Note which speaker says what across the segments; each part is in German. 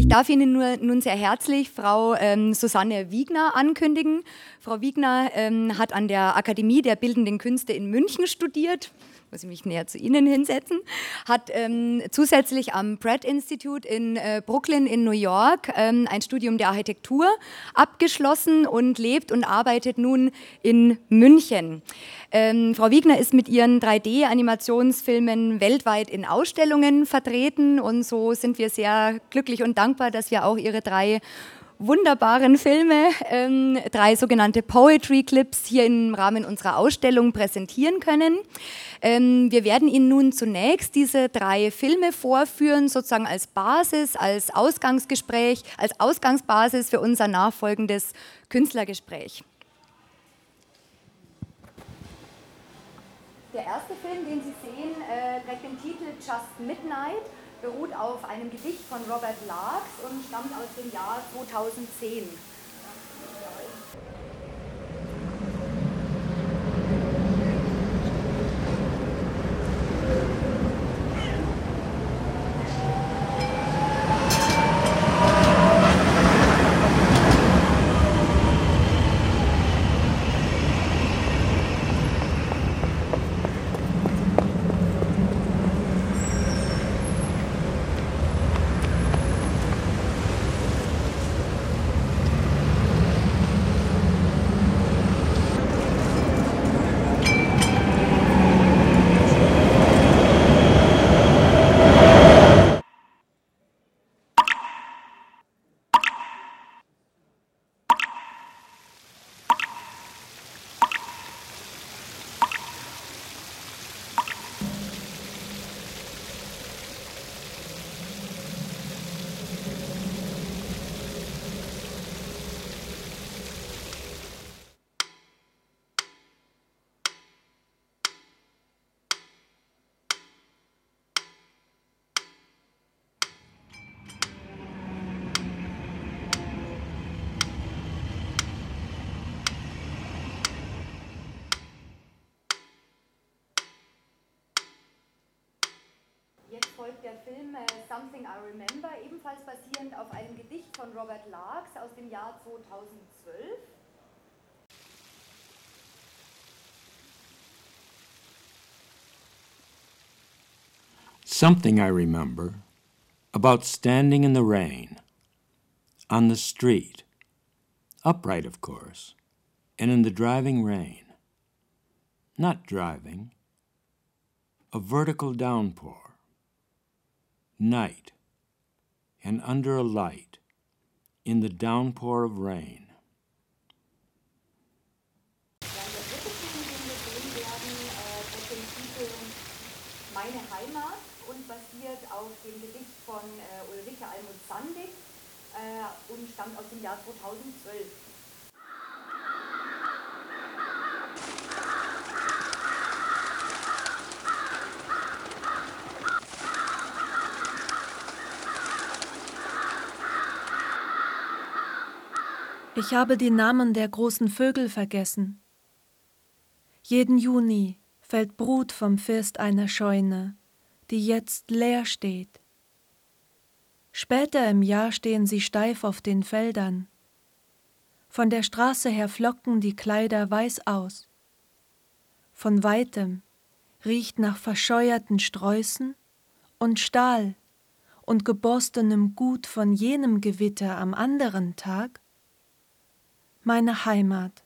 Speaker 1: ich darf Ihnen nur, nun sehr herzlich Frau ähm, Susanne Wiegner ankündigen. Frau Wiegner ähm, hat an der Akademie der Bildenden Künste in München studiert muss ich mich näher zu Ihnen hinsetzen, hat ähm, zusätzlich am Pratt Institute in äh, Brooklyn in New York ähm, ein Studium der Architektur abgeschlossen und lebt und arbeitet nun in München. Ähm, Frau Wiegner ist mit ihren 3D-Animationsfilmen weltweit in Ausstellungen vertreten und so sind wir sehr glücklich und dankbar, dass wir auch ihre drei wunderbaren Filme, ähm, drei sogenannte Poetry Clips hier im Rahmen unserer Ausstellung präsentieren können. Ähm, wir werden Ihnen nun zunächst diese drei Filme vorführen, sozusagen als Basis, als Ausgangsgespräch, als Ausgangsbasis für unser nachfolgendes Künstlergespräch. Der erste Film, den Sie sehen, äh, trägt den Titel Just Midnight beruht auf einem Gedicht von Robert Larks und stammt aus dem Jahr 2010. Folgt der Film äh, Something I Remember, ebenfalls basierend auf einem Gedicht von Robert Larks aus dem Jahr 2012.
Speaker 2: Something I remember about standing in the rain, on the street, upright, of course, and in the driving rain. Not driving, a vertical downpour night, and under a light, in the downpour of rain.
Speaker 1: Meine Heimat und basiert auf dem Gedicht von äh, Ulrike Almut Sandig äh, und stammt aus dem Jahr 2012.
Speaker 3: Ich habe die Namen der großen Vögel vergessen. Jeden Juni fällt Brut vom First einer Scheune, die jetzt leer steht. Später im Jahr stehen sie steif auf den Feldern. Von der Straße her flocken die Kleider weiß aus. Von weitem riecht nach verscheuerten Sträußen und Stahl und geborstenem Gut von jenem Gewitter am anderen Tag meine Heimat.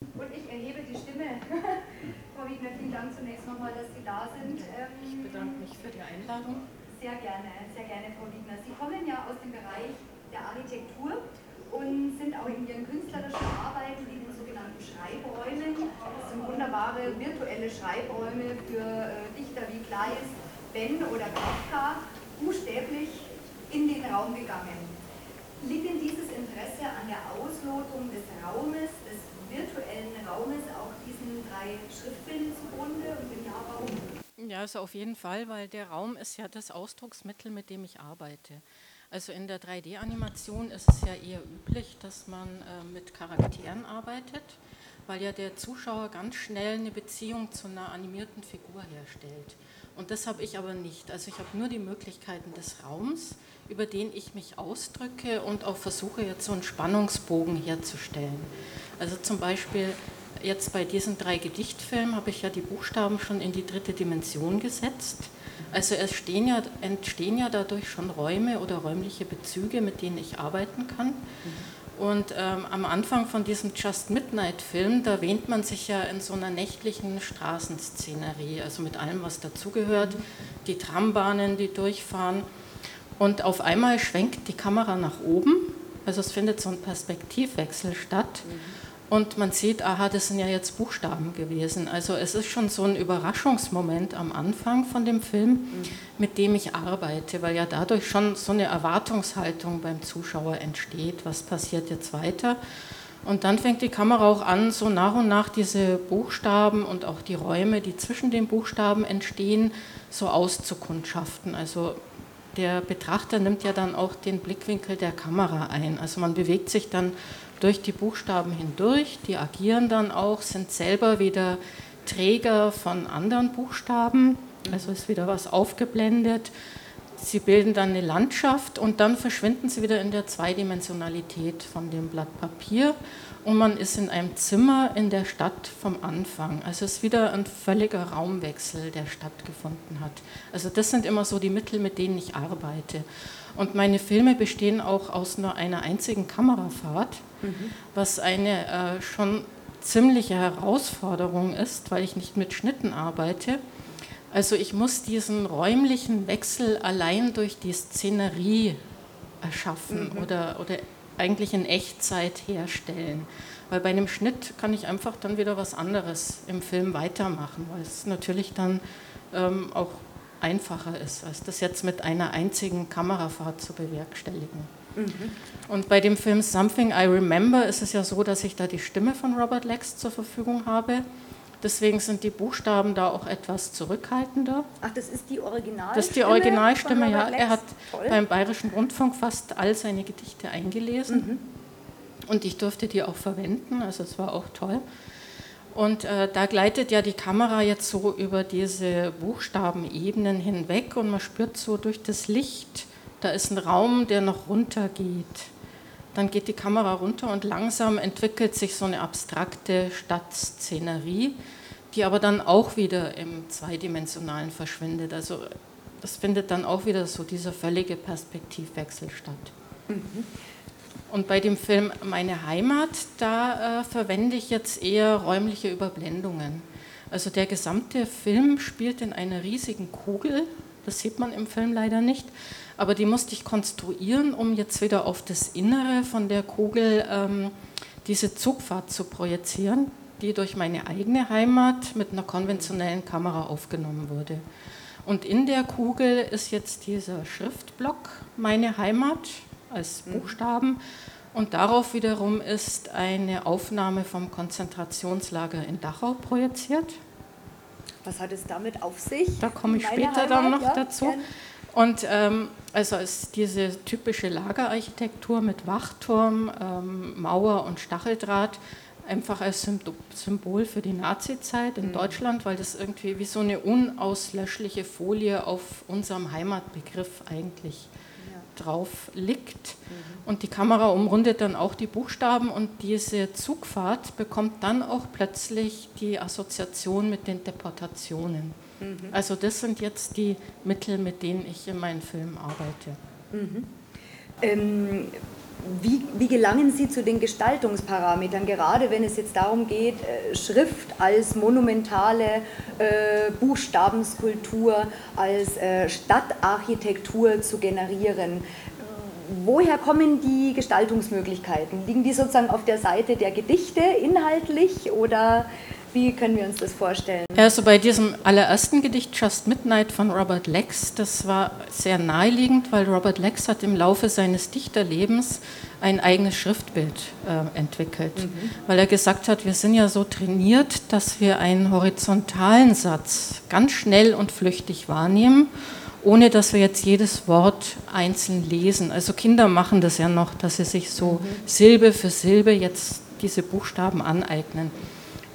Speaker 1: Und ich erhebe die Stimme. Frau Wiegner, vielen Dank zunächst nochmal, dass Sie da sind.
Speaker 4: Ähm, ich bedanke mich für die Einladung.
Speaker 1: Sehr gerne, sehr gerne, Frau Wiegner. Sie kommen ja aus dem Bereich der Architektur und sind auch in Ihren künstlerischen Arbeiten in den sogenannten Schreibräumen. Das sind wunderbare virtuelle Schreibräume für äh, Dichter wie Kleist, Ben oder Kafka buchstäblich in den Raum gegangen. Liegt denn dieses Interesse an der Auslotung des Raumes, des virtuellen Raumes, auch diesen drei Schriftbildern zugrunde und wenn ja, warum?
Speaker 4: Ja, also auf jeden Fall, weil der Raum ist ja das Ausdrucksmittel, mit dem ich arbeite. Also in der 3D-Animation ist es ja eher üblich, dass man äh, mit Charakteren arbeitet. weil ja der Zuschauer ganz schnell eine Beziehung zu einer animierten Figur herstellt. Und das habe ich aber nicht. Also ich habe nur die Möglichkeiten des Raums, über den ich mich ausdrücke und auch versuche jetzt so einen Spannungsbogen herzustellen. Also zum Beispiel jetzt bei diesen drei Gedichtfilmen habe ich ja die Buchstaben schon in die dritte Dimension gesetzt. Also entstehen ja, entstehen ja dadurch schon Räume oder räumliche Bezüge, mit denen ich arbeiten kann. Und ähm, am Anfang von diesem Just Midnight-Film, da wähnt man sich ja in so einer nächtlichen Straßenszenerie, also mit allem, was dazugehört, die Trambahnen, die durchfahren. Und auf einmal schwenkt die Kamera nach oben, also es findet so ein Perspektivwechsel statt. Mhm. Und man sieht, aha, das sind ja jetzt Buchstaben gewesen. Also es ist schon so ein Überraschungsmoment am Anfang von dem Film, mhm. mit dem ich arbeite, weil ja dadurch schon so eine Erwartungshaltung beim Zuschauer entsteht, was passiert jetzt weiter. Und dann fängt die Kamera auch an, so nach und nach diese Buchstaben und auch die Räume, die zwischen den Buchstaben entstehen, so auszukundschaften. Also der Betrachter nimmt ja dann auch den Blickwinkel der Kamera ein. Also man bewegt sich dann durch die Buchstaben hindurch, die agieren dann auch, sind selber wieder Träger von anderen Buchstaben, also ist wieder was aufgeblendet. Sie bilden dann eine Landschaft und dann verschwinden sie wieder in der Zweidimensionalität von dem Blatt Papier und man ist in einem Zimmer in der Stadt vom Anfang. Also es ist wieder ein völliger Raumwechsel, der stattgefunden hat. Also das sind immer so die Mittel, mit denen ich arbeite. Und meine Filme bestehen auch aus nur einer einzigen Kamerafahrt, mhm. was eine äh, schon ziemliche Herausforderung ist, weil ich nicht mit Schnitten arbeite. Also ich muss diesen räumlichen Wechsel allein durch die Szenerie erschaffen mhm. oder, oder eigentlich in Echtzeit herstellen. Weil bei einem Schnitt kann ich einfach dann wieder was anderes im Film weitermachen, weil es natürlich dann ähm, auch einfacher ist, als das jetzt mit einer einzigen Kamerafahrt zu bewerkstelligen. Mhm. Und bei dem Film Something I Remember ist es ja so, dass ich da die Stimme von Robert Lex zur Verfügung habe. Deswegen sind die Buchstaben da auch etwas zurückhaltender.
Speaker 1: Ach, das ist die Originalstimme?
Speaker 4: Das ist die Originalstimme, ja. Er hat Toll. beim Bayerischen Rundfunk fast all seine Gedichte eingelesen. Mhm. Und ich durfte die auch verwenden, also es war auch toll. Und äh, da gleitet ja die Kamera jetzt so über diese Buchstabenebenen hinweg und man spürt so durch das Licht, da ist ein Raum, der noch runtergeht. Dann geht die Kamera runter und langsam entwickelt sich so eine abstrakte Stadtszenerie, die aber dann auch wieder im Zweidimensionalen verschwindet. Also das findet dann auch wieder so dieser völlige Perspektivwechsel statt. Mhm. Und bei dem Film Meine Heimat, da äh, verwende ich jetzt eher räumliche Überblendungen. Also der gesamte Film spielt in einer riesigen Kugel, das sieht man im Film leider nicht, aber die musste ich konstruieren, um jetzt wieder auf das Innere von der Kugel ähm, diese Zugfahrt zu projizieren, die durch meine eigene Heimat mit einer konventionellen Kamera aufgenommen wurde. Und in der Kugel ist jetzt dieser Schriftblock Meine Heimat als mhm. Buchstaben. Und darauf wiederum ist eine Aufnahme vom Konzentrationslager in Dachau projiziert.
Speaker 1: Was hat es damit auf sich?
Speaker 4: Da komme ich später Heimat, dann noch ja, dazu. Gern. Und ähm, also ist diese typische Lagerarchitektur mit Wachturm, ähm, Mauer und Stacheldraht einfach als Symbol für die Nazizeit in mhm. Deutschland, weil das irgendwie wie so eine unauslöschliche Folie auf unserem Heimatbegriff eigentlich drauf liegt. Mhm. Und die Kamera umrundet dann auch die Buchstaben und diese Zugfahrt bekommt dann auch plötzlich die Assoziation mit den Deportationen. Also das sind jetzt die Mittel, mit denen ich in meinen Filmen arbeite. Mhm.
Speaker 1: Ähm, wie, wie, gelangen Sie zu den Gestaltungsparametern, gerade wenn es jetzt darum geht, äh, Schrift als monumentale äh, Buchstabenskulptur, als äh, Stadtarchitektur zu generieren? Woher kommen die Gestaltungsmöglichkeiten? Liegen die sozusagen auf der Seite der Gedichte inhaltlich oder wie können wir uns das vorstellen?
Speaker 4: Also bei diesem allerersten Gedicht Just Midnight von Robert Lex, das war sehr naheliegend, weil Robert Lex hat im Laufe seines Dichterlebens ein eigenes Schriftbild äh, entwickelt, mhm. weil er gesagt hat, wir sind ja so trainiert, dass wir einen horizontalen Satz ganz schnell und flüchtig wahrnehmen ohne dass wir jetzt jedes Wort einzeln lesen. Also Kinder machen das ja noch, dass sie sich so mhm. Silbe für Silbe jetzt diese Buchstaben aneignen.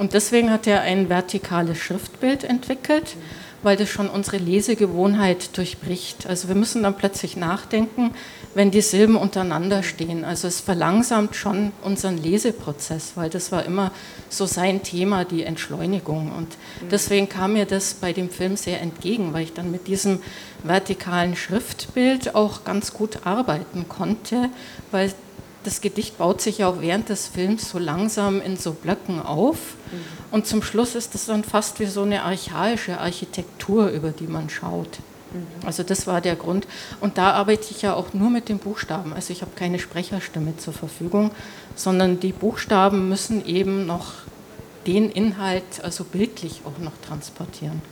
Speaker 4: Und deswegen hat er ein vertikales Schriftbild entwickelt, weil das schon unsere Lesegewohnheit durchbricht. Also wir müssen dann plötzlich nachdenken, wenn die Silben untereinander stehen. Also es verlangsamt schon unseren Leseprozess, weil das war immer so sein Thema, die Entschleunigung. Und deswegen kam mir das bei dem Film sehr entgegen, weil ich dann mit diesem vertikalen Schriftbild auch ganz gut arbeiten konnte, weil das Gedicht baut sich ja auch während des Films so langsam in so Blöcken auf. Mhm. Und zum Schluss ist es dann fast wie so eine archaische Architektur, über die man schaut. Mhm. Also das war der Grund. Und da arbeite ich ja auch nur mit den Buchstaben. Also ich habe keine Sprecherstimme zur Verfügung, sondern die Buchstaben müssen eben noch den Inhalt, also bildlich auch noch transportieren.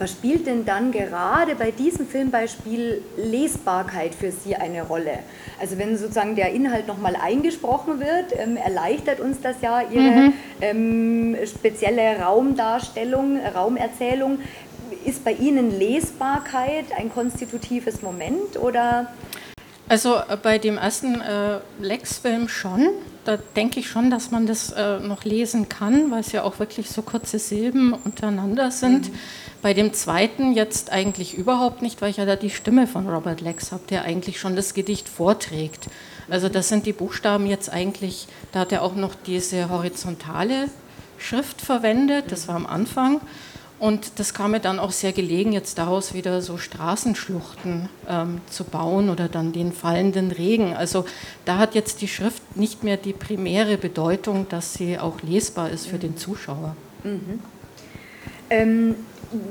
Speaker 1: Was spielt denn dann gerade bei diesem Filmbeispiel Lesbarkeit für Sie eine Rolle? Also wenn sozusagen der Inhalt nochmal eingesprochen wird, ähm, erleichtert uns das ja Ihre mhm. ähm, spezielle Raumdarstellung, Raumerzählung. Ist bei Ihnen Lesbarkeit ein konstitutives Moment oder?
Speaker 4: Also äh, bei dem ersten äh, Lex-Film schon. Denke ich schon, dass man das äh, noch lesen kann, weil es ja auch wirklich so kurze Silben untereinander sind. Mhm. Bei dem zweiten jetzt eigentlich überhaupt nicht, weil ich ja da die Stimme von Robert Lex habe, der eigentlich schon das Gedicht vorträgt. Also das sind die Buchstaben jetzt eigentlich, da hat er auch noch diese horizontale Schrift verwendet, das war am Anfang. Und das kam mir dann auch sehr gelegen, jetzt daraus wieder so Straßenschluchten ähm, zu bauen oder dann den fallenden Regen. Also da hat jetzt die Schrift nicht mehr die primäre Bedeutung, dass sie auch lesbar ist für den Zuschauer. Mhm.
Speaker 1: Ähm,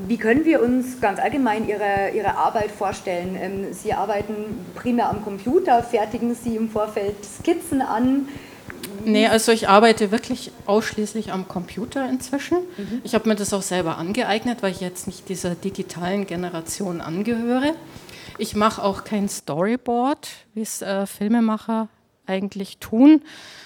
Speaker 1: wie können wir uns ganz allgemein Ihre, Ihre Arbeit vorstellen? Ähm, Sie arbeiten primär am Computer, fertigen Sie im Vorfeld Skizzen an?
Speaker 4: Nee, also ich arbeite wirklich ausschließlich am Computer inzwischen. Mhm. Ich habe mir das auch selber angeeignet, weil ich jetzt nicht dieser digitalen Generation angehöre. Ich mache auch kein Storyboard, wie es äh, Filmemacher eigentlich tun,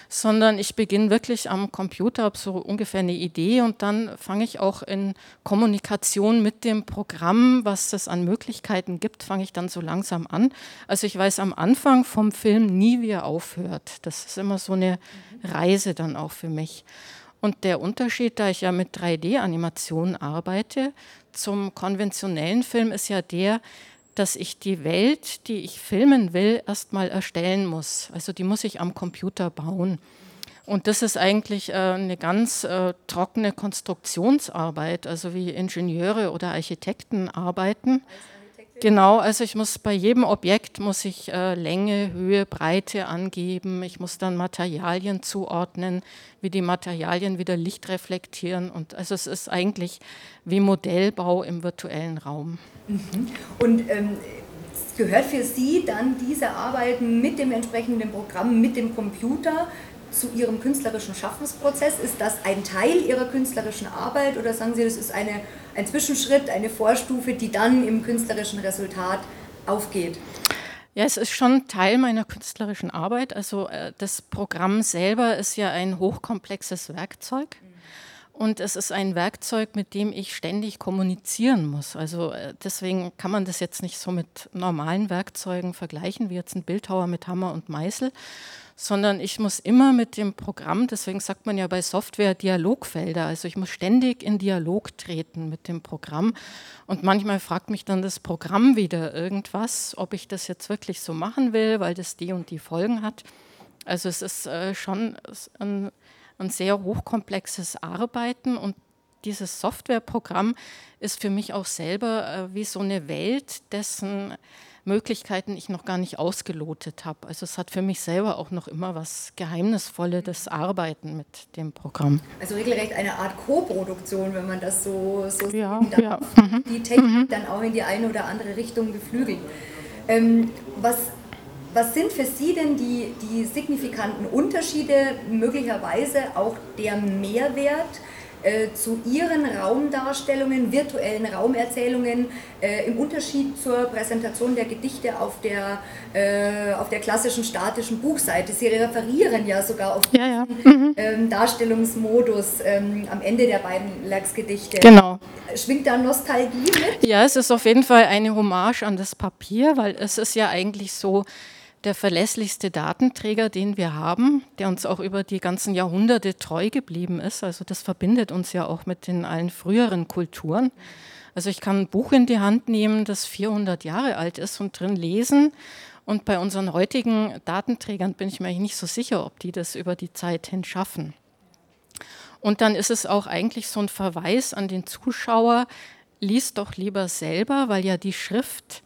Speaker 4: sondern ich beginne wirklich am Computer, habe so ungefähr eine Idee und dann fange ich auch in Kommunikation mit dem Programm, was es an Möglichkeiten gibt, fange ich dann so langsam an. Also ich weiß am Anfang vom Film nie, wie er aufhört. Das ist immer so eine Reise dann auch für mich. Und der Unterschied, da ich ja mit 3D-Animationen arbeite, zum konventionellen Film ist ja der, dass ich die Welt, die ich filmen will, erstmal erstellen muss. Also die muss ich am Computer bauen. Und das ist eigentlich äh, eine ganz äh, trockene Konstruktionsarbeit, also wie Ingenieure oder Architekten arbeiten. Genau, also ich muss bei jedem Objekt muss ich äh, Länge, Höhe, Breite angeben. Ich muss dann Materialien zuordnen, wie die Materialien wieder Licht reflektieren. Und also es ist eigentlich wie Modellbau im virtuellen Raum.
Speaker 1: Mhm. Und ähm, gehört für Sie dann diese Arbeiten mit dem entsprechenden Programm, mit dem Computer zu Ihrem künstlerischen Schaffensprozess? Ist das ein Teil Ihrer künstlerischen Arbeit oder sagen Sie, das ist eine, ein Zwischenschritt, eine Vorstufe, die dann im künstlerischen Resultat aufgeht?
Speaker 4: Ja, es ist schon Teil meiner künstlerischen Arbeit. Also äh, das Programm selber ist ja ein hochkomplexes Werkzeug. Und es ist ein Werkzeug, mit dem ich ständig kommunizieren muss. Also äh, deswegen kann man das jetzt nicht so mit normalen Werkzeugen vergleichen, wie jetzt ein Bildhauer mit Hammer und Meißel, sondern ich muss immer mit dem Programm, deswegen sagt man ja bei Software Dialogfelder, also ich muss ständig in Dialog treten mit dem Programm und manchmal fragt mich dann das Programm wieder irgendwas, ob ich das jetzt wirklich so machen will, weil das die und die Folgen hat. Also es ist äh, schon ein, ein sehr hochkomplexes Arbeiten und dieses Softwareprogramm ist für mich auch selber äh, wie so eine Welt, dessen Möglichkeiten ich noch gar nicht ausgelotet habe. Also es hat für mich selber auch noch immer was Geheimnisvolles Arbeiten mit dem Programm.
Speaker 1: Also regelrecht eine Art Co-Produktion, wenn man das so, so
Speaker 4: ja,
Speaker 1: darf.
Speaker 4: Ja.
Speaker 1: Mhm. Die Technik mhm. dann auch in die eine oder andere Richtung beflügelt. Ähm, was was sind für Sie denn die, die signifikanten Unterschiede, möglicherweise auch der Mehrwert äh, zu ihren Raumdarstellungen, virtuellen Raumerzählungen äh, im Unterschied zur Präsentation der Gedichte auf der, äh, auf der klassischen statischen Buchseite. Sie referieren ja sogar auf
Speaker 4: ja, ja. Mhm.
Speaker 1: Ähm, Darstellungsmodus ähm, am Ende der beiden Lachs-Gedichte.
Speaker 4: Genau.
Speaker 1: Schwingt da Nostalgie mit?
Speaker 4: Ja, es ist auf jeden Fall eine Hommage an das Papier, weil es ist ja eigentlich so, der verlässlichste Datenträger, den wir haben, der uns auch über die ganzen Jahrhunderte treu geblieben ist. Also das verbindet uns ja auch mit den allen früheren Kulturen. Also ich kann ein Buch in die Hand nehmen, das 400 Jahre alt ist und drin lesen. Und bei unseren heutigen Datenträgern bin ich mir nicht so sicher, ob die das über die Zeit hin schaffen. Und dann ist es auch eigentlich so ein Verweis an den Zuschauer, liest doch lieber selber, weil ja die Schrift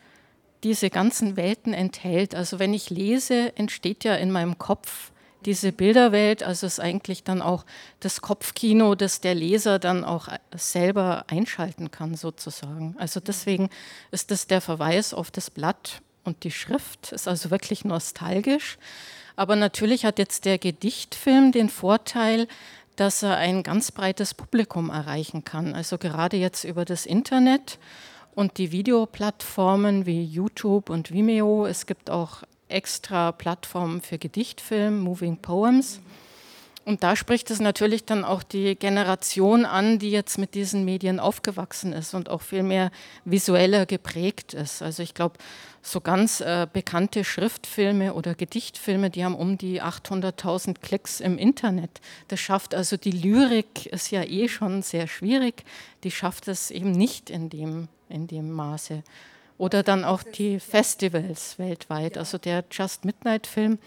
Speaker 4: diese ganzen Welten enthält. Also wenn ich lese, entsteht ja in meinem Kopf diese Bilderwelt, also ist eigentlich dann auch das Kopfkino, das der Leser dann auch selber einschalten kann sozusagen. Also deswegen ist das der Verweis auf das Blatt und die Schrift, ist also wirklich nostalgisch. Aber natürlich hat jetzt der Gedichtfilm den Vorteil, dass er ein ganz breites Publikum erreichen kann. Also gerade jetzt über das Internet und die Videoplattformen wie YouTube und Vimeo. Es gibt auch extra Plattformen für Gedichtfilm, Moving Poems. Und da spricht es natürlich dann auch die Generation an, die jetzt mit diesen Medien aufgewachsen ist und auch viel mehr visueller geprägt ist. Also ich glaube, so ganz äh, bekannte Schriftfilme oder Gedichtfilme, die haben um die 800.000 Klicks im Internet. Das schafft also die Lyrik, ist ja eh schon sehr schwierig, die schafft es eben nicht in dem, in dem Maße. Oder dann auch die Festivals weltweit. Also der Just Midnight Film,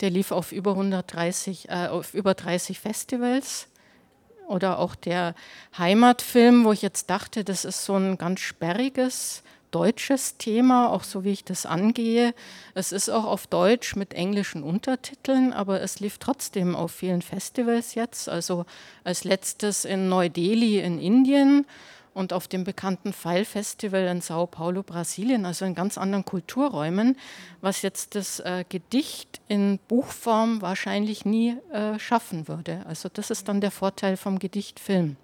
Speaker 4: der lief auf über 130, äh, auf über 30 Festivals. Oder auch der Heimatfilm, wo ich jetzt dachte, das ist so ein ganz sperriges deutsches Thema, auch so wie ich das angehe. Es ist auch auf Deutsch mit englischen Untertiteln, aber es lief trotzdem auf vielen Festivals jetzt. Also als letztes in Neu-Delhi in Indien und auf dem bekannten Pfeil-Festival in Sao Paulo, Brasilien, also in ganz anderen Kulturräumen, was jetzt das äh, Gedicht in Buchform wahrscheinlich nie äh, schaffen würde. Also das ist dann der Vorteil vom Gedichtfilm.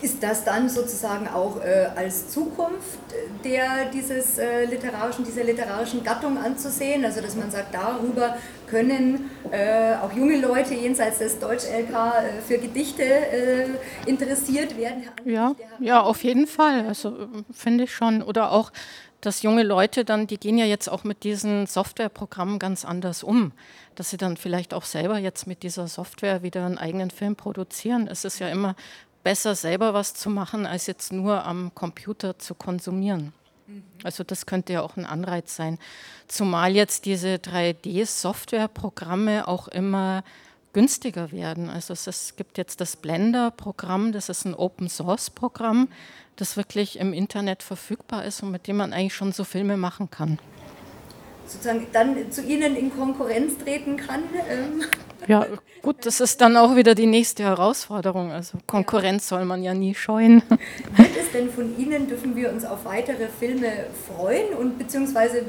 Speaker 1: Ist das dann sozusagen auch äh, als Zukunft der, dieses, äh, literarischen, dieser literarischen Gattung anzusehen? Also dass man sagt, darüber können äh, auch junge Leute jenseits des Deutsch-LK äh, für Gedichte äh, interessiert werden?
Speaker 4: Ja, ja, auf jeden Fall. Also finde ich schon. Oder auch, dass junge Leute dann, die gehen ja jetzt auch mit diesen Softwareprogrammen ganz anders um. Dass sie dann vielleicht auch selber jetzt mit dieser Software wieder einen eigenen Film produzieren. Es ist ja immer besser selber was zu machen, als jetzt nur am Computer zu konsumieren. Mhm. Also das könnte ja auch ein Anreiz sein. Zumal jetzt diese 3D-Software-Programme auch immer günstiger werden. Also es gibt jetzt das Blender-Programm, das ist ein Open-Source-Programm, das wirklich im Internet verfügbar ist und mit dem man eigentlich schon so Filme machen kann.
Speaker 1: Sozusagen dann zu Ihnen in Konkurrenz treten kann. Ähm.
Speaker 4: Ja, gut, das ist dann auch wieder die nächste Herausforderung. Also Konkurrenz soll man ja nie scheuen.
Speaker 1: Wird es denn von Ihnen, dürfen wir uns auf weitere Filme freuen und beziehungsweise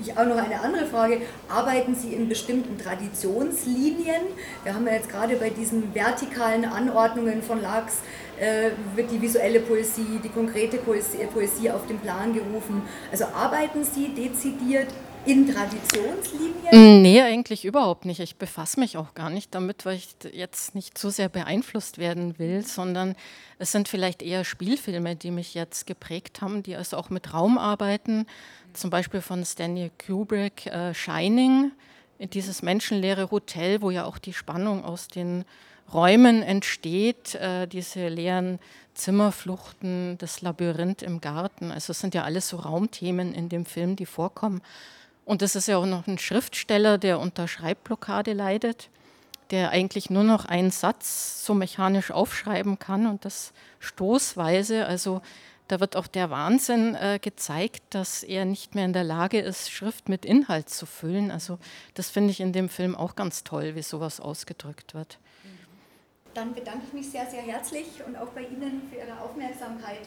Speaker 1: ich auch noch eine andere Frage. Arbeiten Sie in bestimmten Traditionslinien? Wir haben ja jetzt gerade bei diesen vertikalen Anordnungen von Lachs äh, wird die visuelle Poesie, die konkrete Poesie, Poesie auf den Plan gerufen. Also arbeiten Sie dezidiert in Traditionslinien?
Speaker 4: Nee, eigentlich überhaupt nicht. Ich befasse mich auch gar nicht damit, weil ich jetzt nicht zu sehr beeinflusst werden will, sondern es sind vielleicht eher Spielfilme, die mich jetzt geprägt haben, die also auch mit Raum arbeiten. Zum Beispiel von Stanley Kubrick, äh, Shining, dieses menschenleere Hotel, wo ja auch die Spannung aus den Räumen entsteht, äh, diese leeren Zimmerfluchten, das Labyrinth im Garten. Also es sind ja alles so Raumthemen in dem Film, die vorkommen. Und es ist ja auch noch ein Schriftsteller, der unter Schreibblockade leidet, der eigentlich nur noch einen Satz so mechanisch aufschreiben kann und das stoßweise. Also da wird auch der Wahnsinn äh, gezeigt, dass er nicht mehr in der Lage ist, Schrift mit Inhalt zu füllen. Also das finde ich in dem Film auch ganz toll, wie sowas ausgedrückt wird.
Speaker 1: Dann bedanke ich mich sehr, sehr herzlich und auch bei Ihnen für Ihre Aufmerksamkeit.